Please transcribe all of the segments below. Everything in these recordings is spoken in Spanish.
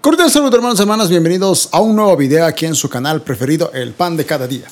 Cordial saludo hermanos y hermanas, bienvenidos a un nuevo video aquí en su canal preferido, El Pan de Cada Día.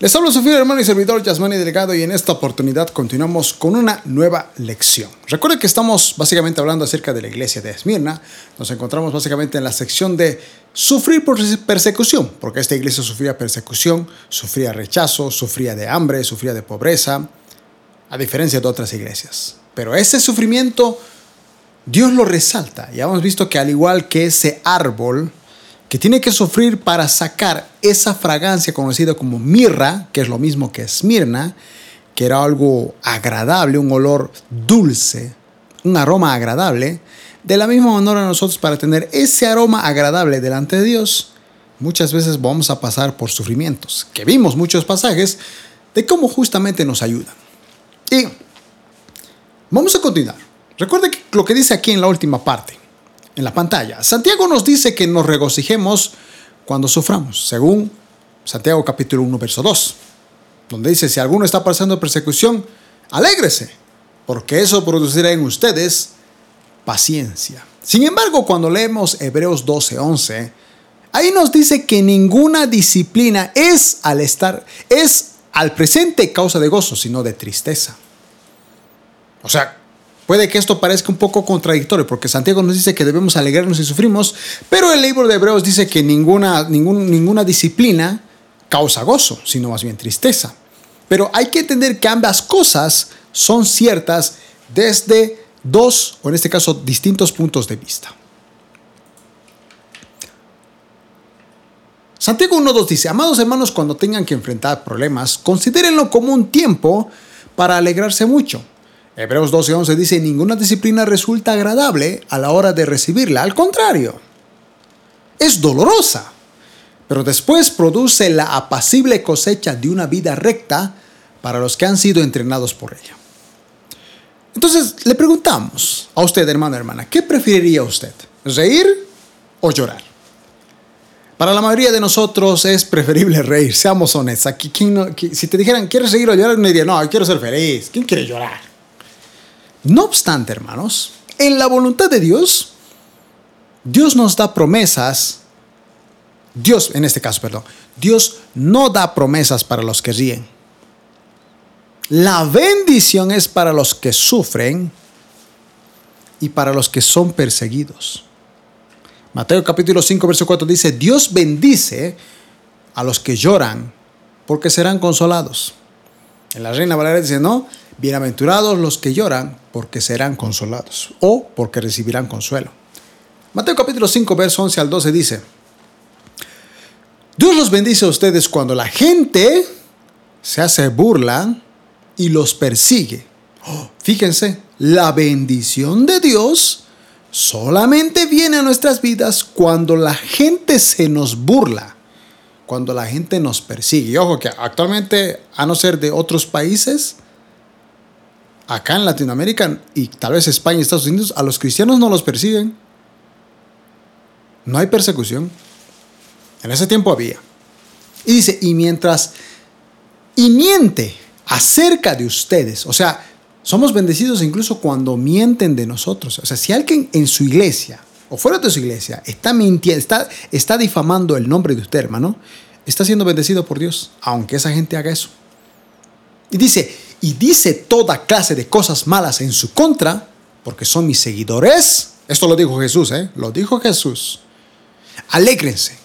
Les hablo su fiel hermano y servidor Yasmani Delgado y en esta oportunidad continuamos con una nueva lección. Recuerden que estamos básicamente hablando acerca de la iglesia de Esmirna. Nos encontramos básicamente en la sección de sufrir por persecución, porque esta iglesia sufría persecución, sufría rechazo, sufría de hambre, sufría de pobreza, a diferencia de otras iglesias. Pero ese sufrimiento Dios lo resalta. Ya hemos visto que al igual que ese árbol que tiene que sufrir para sacar esa fragancia conocida como mirra, que es lo mismo que esmirna, que era algo agradable, un olor dulce, un aroma agradable, de la misma manera nosotros para tener ese aroma agradable delante de Dios, muchas veces vamos a pasar por sufrimientos, que vimos muchos pasajes de cómo justamente nos ayudan. Y vamos a continuar. Recuerde lo que dice aquí en la última parte, en la pantalla. Santiago nos dice que nos regocijemos cuando suframos, según Santiago capítulo 1, verso 2, donde dice, si alguno está pasando persecución, alégrese, porque eso producirá en ustedes paciencia. Sin embargo, cuando leemos Hebreos 12, 11, ahí nos dice que ninguna disciplina es al estar, es al presente causa de gozo, sino de tristeza. O sea, Puede que esto parezca un poco contradictorio, porque Santiago nos dice que debemos alegrarnos si sufrimos, pero el libro de Hebreos dice que ninguna, ninguna disciplina causa gozo, sino más bien tristeza. Pero hay que entender que ambas cosas son ciertas desde dos, o en este caso, distintos puntos de vista. Santiago 1.2 dice, amados hermanos, cuando tengan que enfrentar problemas, considérenlo como un tiempo para alegrarse mucho Hebreos 12:11 dice, ninguna disciplina resulta agradable a la hora de recibirla, al contrario, es dolorosa, pero después produce la apacible cosecha de una vida recta para los que han sido entrenados por ella. Entonces le preguntamos a usted, hermano, hermana, ¿qué preferiría usted? ¿Reír o llorar? Para la mayoría de nosotros es preferible reír, seamos honestos. Aquí, si te dijeran, ¿quieres reír o llorar? Uno diría, no, quiero ser feliz. ¿Quién quiere llorar? No obstante, hermanos, en la voluntad de Dios, Dios nos da promesas. Dios, en este caso, perdón, Dios no da promesas para los que ríen. La bendición es para los que sufren y para los que son perseguidos. Mateo capítulo 5, verso 4 dice, Dios bendice a los que lloran porque serán consolados. En la Reina Valeria dice, no, Bienaventurados los que lloran, porque serán consolados, o porque recibirán consuelo. Mateo capítulo 5, verso 11 al 12 dice, Dios los bendice a ustedes cuando la gente se hace burla y los persigue. Oh, fíjense, la bendición de Dios solamente viene a nuestras vidas cuando la gente se nos burla, cuando la gente nos persigue. Ojo que actualmente, a no ser de otros países, acá en Latinoamérica y tal vez España y Estados Unidos, a los cristianos no los persiguen. No hay persecución. En ese tiempo había. Y dice, y mientras, y miente acerca de ustedes, o sea, somos bendecidos incluso cuando mienten de nosotros. O sea, si alguien en su iglesia o fuera de su iglesia está mintiendo, está, está difamando el nombre de usted, hermano, está siendo bendecido por Dios, aunque esa gente haga eso. Y dice, y dice toda clase de cosas malas en su contra, porque son mis seguidores, esto lo dijo Jesús, ¿eh? Lo dijo Jesús. Alégrense,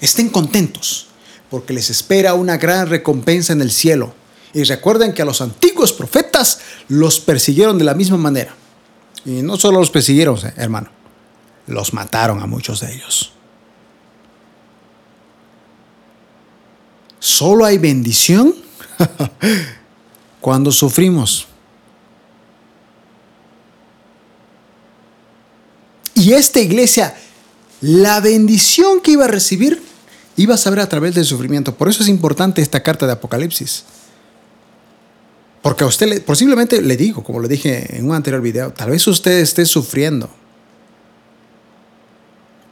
estén contentos, porque les espera una gran recompensa en el cielo. Y recuerden que a los antiguos profetas los persiguieron de la misma manera. Y no solo los persiguieron, ¿eh? hermano, los mataron a muchos de ellos. Solo hay bendición cuando sufrimos. Y esta iglesia, la bendición que iba a recibir, iba a saber a través del sufrimiento. Por eso es importante esta carta de Apocalipsis. Porque a usted posiblemente le digo, como le dije en un anterior video, tal vez usted esté sufriendo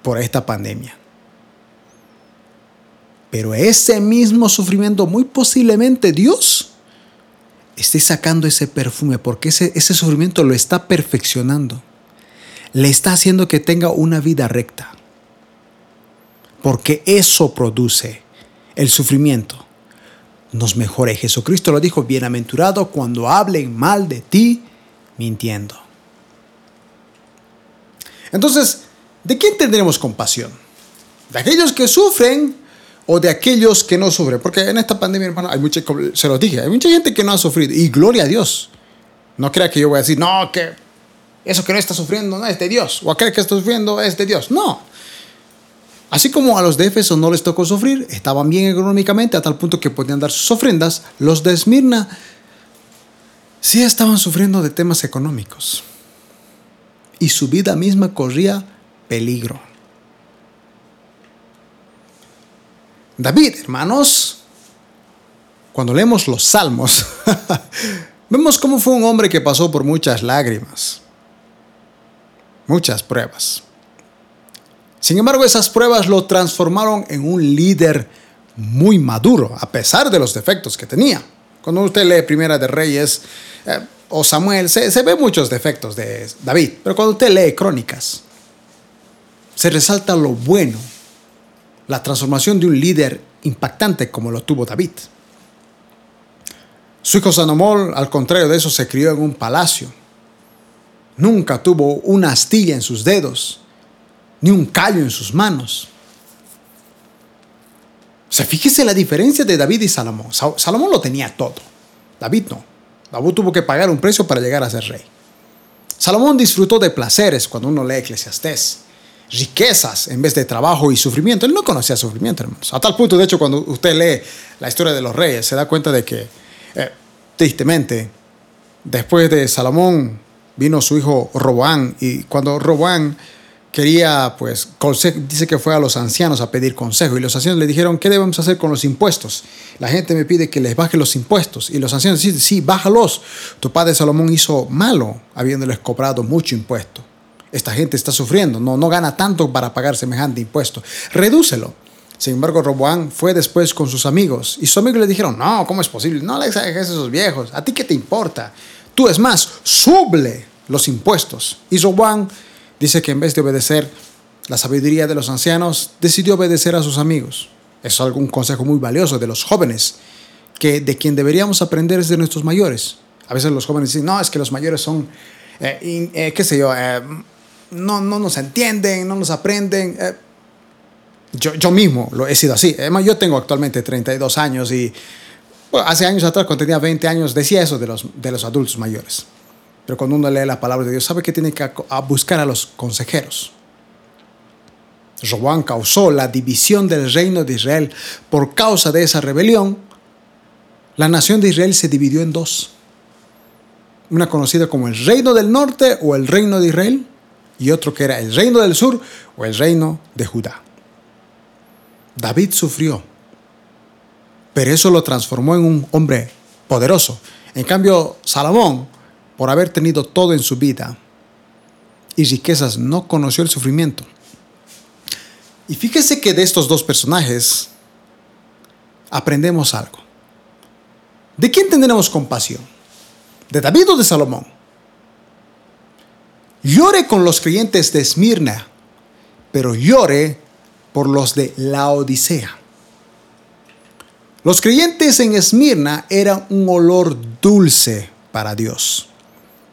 por esta pandemia. Pero ese mismo sufrimiento, muy posiblemente Dios esté sacando ese perfume, porque ese, sufrimiento lo está perfeccionando. le está haciendo que tenga una vida recta. Porque eso produce el sufrimiento. Nos mejore. Jesucristo lo dijo, bienaventurado cuando hablen mal de ti mintiendo. Entonces, ¿de quién tendremos compasión? ¿De aquellos que sufren o de aquellos que no sufren? Porque en esta pandemia, hermano, hay mucha, se los dije, hay mucha gente que no ha sufrido. Y gloria a Dios. No crea que yo voy a decir, no, que eso que no está sufriendo no es de Dios. O aquel que está sufriendo es de Dios. No. Así como a los de Éfeso no les tocó sufrir, estaban bien económicamente a tal punto que podían dar sus ofrendas, los de Esmirna sí estaban sufriendo de temas económicos. Y su vida misma corría peligro. David, hermanos, cuando leemos los salmos, vemos cómo fue un hombre que pasó por muchas lágrimas, muchas pruebas. Sin embargo, esas pruebas lo transformaron en un líder muy maduro, a pesar de los defectos que tenía. Cuando usted lee Primera de Reyes eh, o Samuel, se, se ve muchos defectos de David, pero cuando usted lee Crónicas, se resalta lo bueno, la transformación de un líder impactante como lo tuvo David. Su hijo Sanomol, al contrario de eso, se crió en un palacio. Nunca tuvo una astilla en sus dedos ni un callo en sus manos. O sea, fíjese la diferencia de David y Salomón. Salomón lo tenía todo. David no. David tuvo que pagar un precio para llegar a ser rey. Salomón disfrutó de placeres cuando uno lee Eclesiastés. Riquezas en vez de trabajo y sufrimiento. Él no conocía sufrimiento, hermanos. A tal punto, de hecho, cuando usted lee la historia de los reyes, se da cuenta de que, eh, tristemente, después de Salomón vino su hijo Roboán. Y cuando Roboán quería, pues, dice que fue a los ancianos a pedir consejo y los ancianos le dijeron, ¿qué debemos hacer con los impuestos? La gente me pide que les baje los impuestos y los ancianos dicen, sí, bájalos. Tu padre Salomón hizo malo habiéndoles cobrado mucho impuesto. Esta gente está sufriendo, no, no gana tanto para pagar semejante impuesto. Redúcelo. Sin embargo, Roboán fue después con sus amigos y sus amigos le dijeron, no, ¿cómo es posible? No le exageres a esos viejos, ¿a ti qué te importa? Tú es más, suble los impuestos. Y Roboán dice que en vez de obedecer la sabiduría de los ancianos, decidió obedecer a sus amigos. Es algún consejo muy valioso de los jóvenes, que de quien deberíamos aprender es de nuestros mayores. A veces los jóvenes dicen, no, es que los mayores son, eh, eh, qué sé yo, eh, no, no nos entienden, no nos aprenden. Yo, yo, mismo lo he sido así. Además, yo tengo actualmente 32 años y hace años atrás, cuando tenía 20 años, decía eso de los, de los adultos mayores. Pero cuando uno lee la palabra de Dios, sabe que tiene que buscar a los consejeros. Roboán causó la división del reino de Israel. Por causa de esa rebelión, la nación de Israel se dividió en dos. Una conocida como el reino del norte o el reino de Israel y otro que era el reino del sur o el reino de Judá. David sufrió, pero eso lo transformó en un hombre poderoso. En cambio, Salomón por haber tenido todo en su vida y riquezas, no conoció el sufrimiento. Y fíjese que de estos dos personajes aprendemos algo. ¿De quién tendremos compasión? ¿De David o de Salomón? Llore con los creyentes de Esmirna, pero llore por los de la Odisea. Los creyentes en Esmirna eran un olor dulce para Dios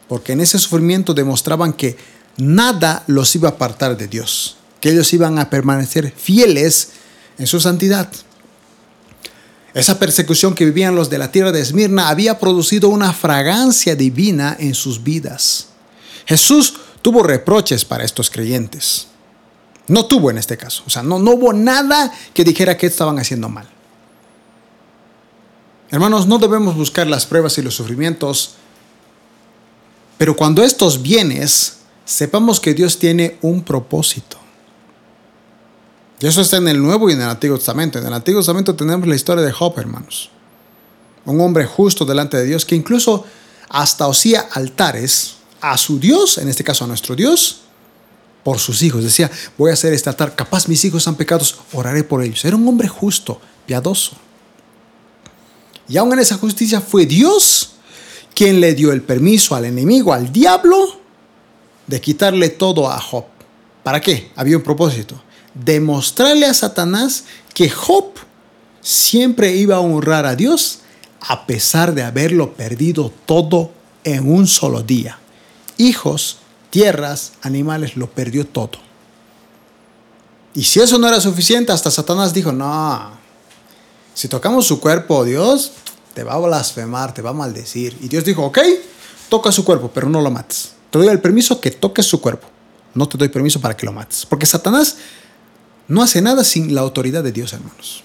porque en ese sufrimiento demostraban que nada los iba a apartar de Dios, que ellos iban a permanecer fieles en su santidad. Esa persecución que vivían los de la tierra de Esmirna había producido una fragancia divina en sus vidas. Jesús tuvo reproches para estos creyentes. No tuvo en este caso. O sea, no, no hubo nada que dijera que estaban haciendo mal. Hermanos, no debemos buscar las pruebas y los sufrimientos pero cuando estos bienes, sepamos que Dios tiene un propósito. Y eso está en el Nuevo y en el Antiguo Testamento. En el Antiguo Testamento tenemos la historia de Job, hermanos. Un hombre justo delante de Dios que incluso hasta hacía altares a su Dios, en este caso a nuestro Dios, por sus hijos. Decía, voy a hacer este altar, capaz mis hijos han pecados, oraré por ellos. Era un hombre justo, piadoso. Y aún en esa justicia fue Dios quien le dio el permiso al enemigo, al diablo, de quitarle todo a Job. ¿Para qué? Había un propósito. Demostrarle a Satanás que Job siempre iba a honrar a Dios a pesar de haberlo perdido todo en un solo día. Hijos, tierras, animales, lo perdió todo. Y si eso no era suficiente, hasta Satanás dijo, no, si tocamos su cuerpo, Dios te va a blasfemar, te va a maldecir. Y Dios dijo, ok, toca su cuerpo, pero no lo mates. Te doy el permiso que toques su cuerpo. No te doy permiso para que lo mates. Porque Satanás no hace nada sin la autoridad de Dios, hermanos.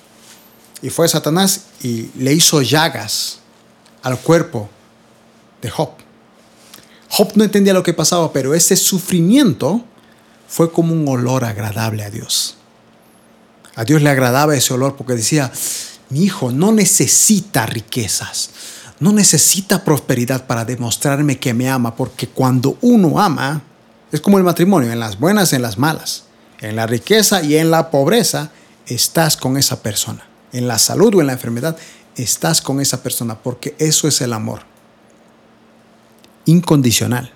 Y fue Satanás y le hizo llagas al cuerpo de Job. Job no entendía lo que pasaba, pero ese sufrimiento fue como un olor agradable a Dios. A Dios le agradaba ese olor porque decía, mi hijo no necesita riquezas, no necesita prosperidad para demostrarme que me ama, porque cuando uno ama, es como el matrimonio, en las buenas, en las malas, en la riqueza y en la pobreza, estás con esa persona. En la salud o en la enfermedad, estás con esa persona, porque eso es el amor. Incondicional.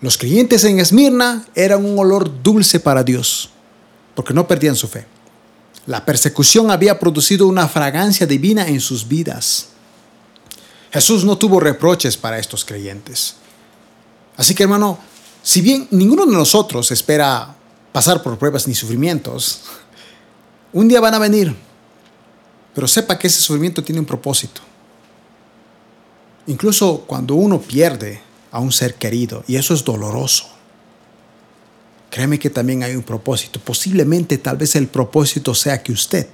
Los creyentes en Esmirna eran un olor dulce para Dios porque no perdían su fe. La persecución había producido una fragancia divina en sus vidas. Jesús no tuvo reproches para estos creyentes. Así que hermano, si bien ninguno de nosotros espera pasar por pruebas ni sufrimientos, un día van a venir, pero sepa que ese sufrimiento tiene un propósito. Incluso cuando uno pierde a un ser querido, y eso es doloroso, Créeme que también hay un propósito. Posiblemente tal vez el propósito sea que usted,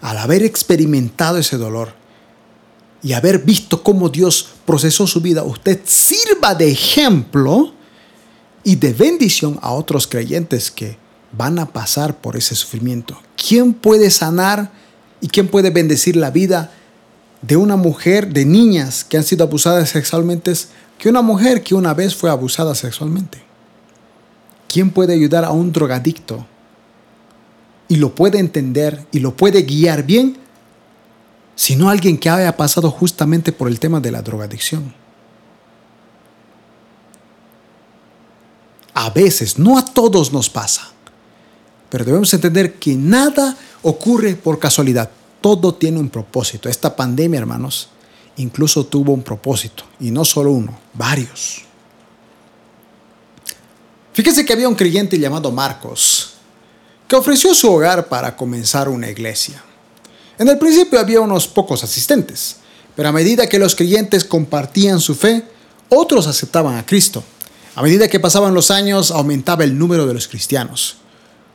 al haber experimentado ese dolor y haber visto cómo Dios procesó su vida, usted sirva de ejemplo y de bendición a otros creyentes que van a pasar por ese sufrimiento. ¿Quién puede sanar y quién puede bendecir la vida de una mujer, de niñas que han sido abusadas sexualmente, que una mujer que una vez fue abusada sexualmente? ¿Quién puede ayudar a un drogadicto y lo puede entender y lo puede guiar bien? Sino alguien que haya pasado justamente por el tema de la drogadicción. A veces, no a todos nos pasa, pero debemos entender que nada ocurre por casualidad. Todo tiene un propósito. Esta pandemia, hermanos, incluso tuvo un propósito, y no solo uno, varios. Fíjese que había un creyente llamado Marcos que ofreció su hogar para comenzar una iglesia. En el principio había unos pocos asistentes, pero a medida que los creyentes compartían su fe, otros aceptaban a Cristo. A medida que pasaban los años, aumentaba el número de los cristianos.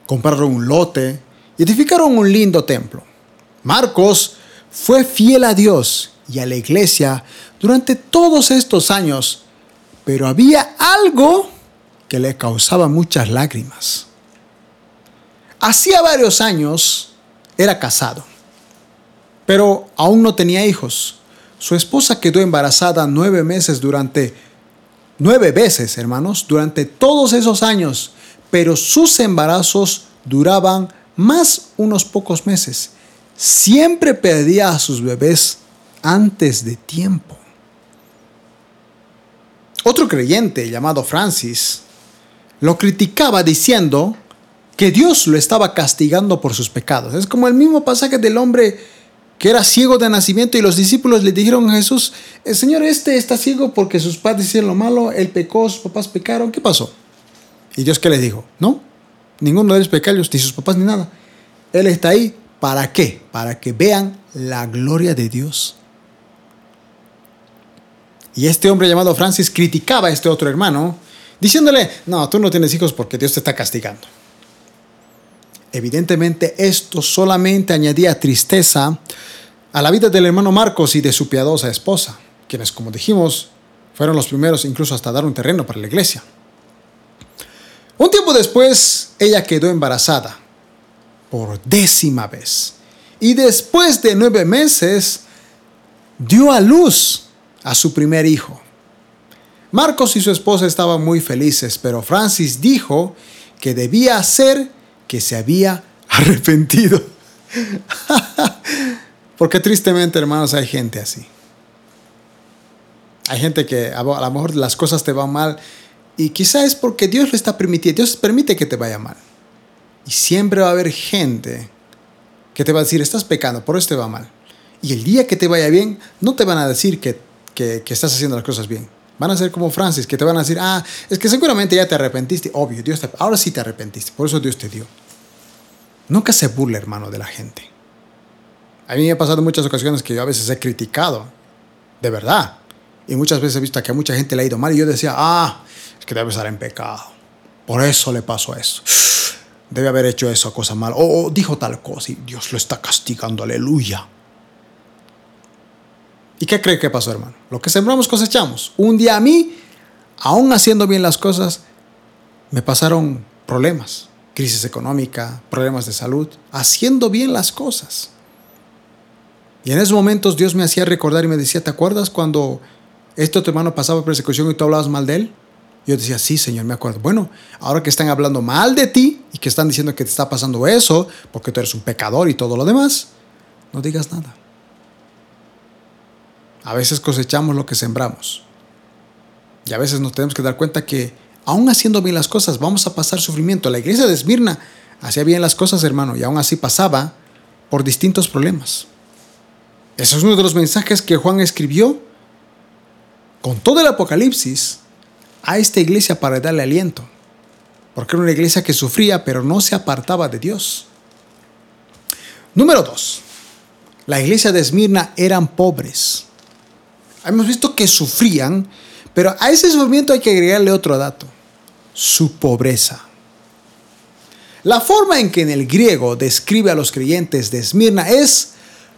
Compraron un lote y edificaron un lindo templo. Marcos fue fiel a Dios y a la iglesia durante todos estos años, pero había algo que le causaba muchas lágrimas. Hacía varios años era casado, pero aún no tenía hijos. Su esposa quedó embarazada nueve meses durante, nueve veces, hermanos, durante todos esos años, pero sus embarazos duraban más unos pocos meses. Siempre perdía a sus bebés antes de tiempo. Otro creyente llamado Francis lo criticaba diciendo que Dios lo estaba castigando por sus pecados. Es como el mismo pasaje del hombre que era ciego de nacimiento y los discípulos le dijeron a Jesús, el Señor este está ciego porque sus padres hicieron lo malo, él pecó, sus papás pecaron, ¿qué pasó? Y Dios qué les dijo, no, ninguno de ellos pecados, ni sus papás ni nada. Él está ahí, ¿para qué? Para que vean la gloria de Dios. Y este hombre llamado Francis criticaba a este otro hermano diciéndole, no, tú no tienes hijos porque Dios te está castigando. Evidentemente esto solamente añadía tristeza a la vida del hermano Marcos y de su piadosa esposa, quienes, como dijimos, fueron los primeros incluso hasta dar un terreno para la iglesia. Un tiempo después, ella quedó embarazada por décima vez y después de nueve meses dio a luz a su primer hijo. Marcos y su esposa estaban muy felices, pero Francis dijo que debía ser que se había arrepentido. Porque tristemente, hermanos, hay gente así. Hay gente que a lo mejor las cosas te van mal y quizá es porque Dios lo está permitiendo, Dios permite que te vaya mal. Y siempre va a haber gente que te va a decir, estás pecando, por eso te va mal. Y el día que te vaya bien, no te van a decir que, que, estás haciendo las cosas bien. Van a ser como Francis, que te van a decir, ah, es que seguramente ya te arrepentiste. Obvio, Dios te, ahora sí te arrepentiste, por eso Dios te dio. Nunca se burle, hermano, de la gente. A mí me ha pasado muchas ocasiones que yo a veces he criticado, de verdad. Y muchas veces he visto que a mucha gente le ha ido mal y yo decía, ah, es que debe estar en pecado. Por eso le pasó eso. Debe haber hecho eso, cosa mal. O, dijo tal cosa y Dios lo está castigando, aleluya. ¿Y qué cree que pasó, hermano? Lo que sembramos cosechamos. Un día a mí, aún haciendo bien las cosas, me pasaron problemas. Crisis económica, problemas de salud, haciendo bien las cosas. Y en esos momentos Dios me hacía recordar y me decía, ¿te acuerdas cuando este tu hermano pasaba persecución y tú hablabas mal de él? Yo decía, sí, Señor, me acuerdo. Bueno, ahora que están hablando mal de ti y que están diciendo que te está pasando eso, porque tú eres un pecador y todo lo demás, no digas nada. A veces cosechamos lo que sembramos. Y a veces nos tenemos que dar cuenta que, aún haciendo bien las cosas, vamos a pasar sufrimiento. La iglesia de Esmirna hacía bien las cosas, hermano, y aún así pasaba por distintos problemas. Ese es uno de los mensajes que Juan escribió con todo el Apocalipsis a esta iglesia para darle aliento. Porque era una iglesia que sufría, pero no se apartaba de Dios. Número dos, la iglesia de Esmirna eran pobres. Hemos visto que sufrían, pero a ese sufrimiento hay que agregarle otro dato, su pobreza. La forma en que en el griego describe a los creyentes de Esmirna es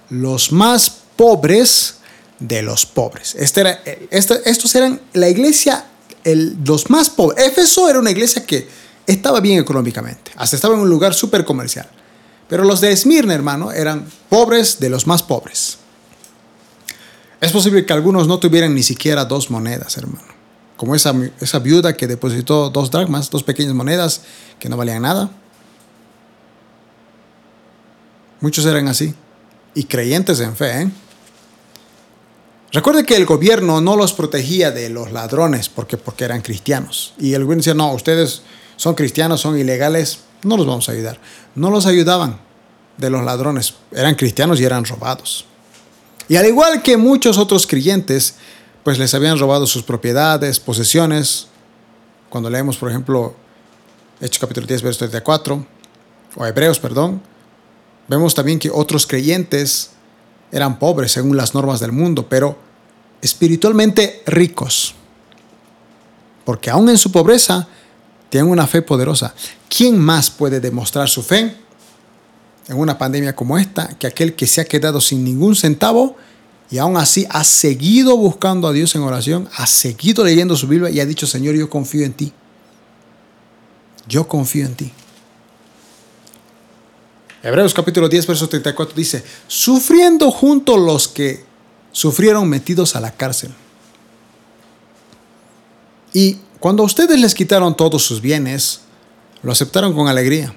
los más pobres de los pobres. Este era, este, estos eran la iglesia los más pobres. Éfeso era una iglesia que estaba bien económicamente, hasta estaba en un lugar súper comercial. Pero los de Esmirna, hermano, eran pobres de los más pobres. Es posible que algunos no tuvieran ni siquiera dos monedas, hermano. Como esa, esa viuda que depositó dos dracmas, dos pequeñas monedas que no valían nada. Muchos eran así. Y creyentes en fe, ¿eh? Recuerde que el gobierno no los protegía de los ladrones porque, porque eran cristianos. Y el gobierno decía, no, ustedes son cristianos, son ilegales, no los vamos a ayudar. No los ayudaban de los ladrones. Eran cristianos y eran robados. Y al igual que muchos otros creyentes, pues les habían robado sus propiedades, posesiones. Cuando leemos, por ejemplo, Hechos capítulo 10, verso 34, o Hebreos, perdón, vemos también que otros creyentes eran pobres según las normas del mundo, pero espiritualmente ricos. Porque aún en su pobreza tienen una fe poderosa. ¿Quién más puede demostrar su fe en una pandemia como esta que aquel que se ha quedado sin ningún centavo y aún así ha seguido buscando a Dios en oración, ha seguido leyendo su Biblia y ha dicho, Señor, yo confío en ti. Yo confío en ti. Hebreos capítulo 10, verso 34 dice, sufriendo junto los que sufrieron metidos a la cárcel. Y cuando a ustedes les quitaron todos sus bienes, lo aceptaron con alegría.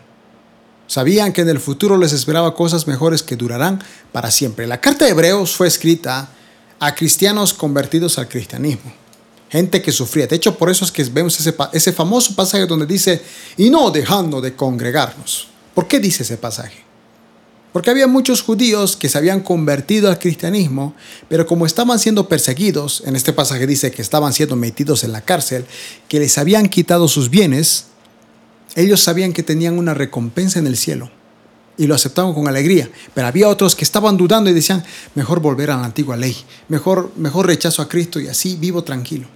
Sabían que en el futuro les esperaba cosas mejores que durarán para siempre. La carta de Hebreos fue escrita a cristianos convertidos al cristianismo. Gente que sufría. De hecho, por eso es que vemos ese, ese famoso pasaje donde dice, y no dejando de congregarnos. ¿Por qué dice ese pasaje? Porque había muchos judíos que se habían convertido al cristianismo, pero como estaban siendo perseguidos, en este pasaje dice que estaban siendo metidos en la cárcel, que les habían quitado sus bienes, ellos sabían que tenían una recompensa en el cielo y lo aceptaban con alegría. Pero había otros que estaban dudando y decían, mejor volver a la antigua ley, mejor, mejor rechazo a Cristo y así vivo tranquilo.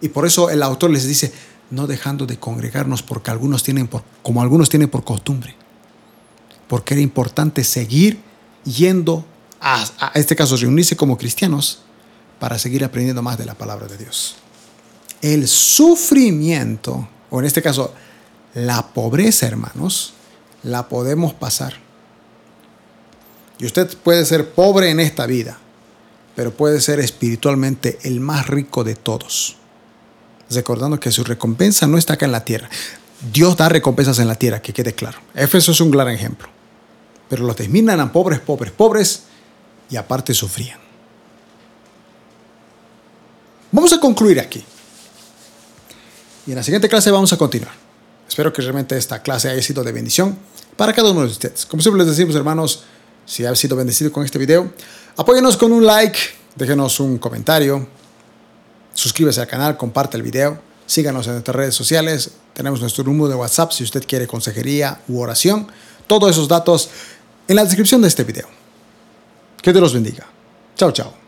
Y por eso el autor les dice, no dejando de congregarnos porque algunos tienen por, como algunos tienen por costumbre porque era importante seguir yendo a, este caso, reunirse como cristianos para seguir aprendiendo más de la palabra de Dios. El sufrimiento, o en este caso, la pobreza, hermanos, la podemos pasar. Y usted puede ser pobre en esta vida, pero puede ser espiritualmente el más rico de todos. Recordando que su recompensa no está acá en la tierra. Dios da recompensas en la tierra, que quede claro. Éfeso es un claro ejemplo pero los terminan a pobres, pobres, pobres y aparte sufrían. Vamos a concluir aquí. Y en la siguiente clase vamos a continuar. Espero que realmente esta clase haya sido de bendición para cada uno de ustedes. Como siempre les decimos, hermanos, si ha sido bendecido con este video, apóyenos con un like, déjenos un comentario, suscríbase al canal, comparte el video, síganos en nuestras redes sociales, tenemos nuestro número de WhatsApp si usted quiere consejería u oración, todos esos datos en la descripción de este video. Que Dios los bendiga. Chao, chao.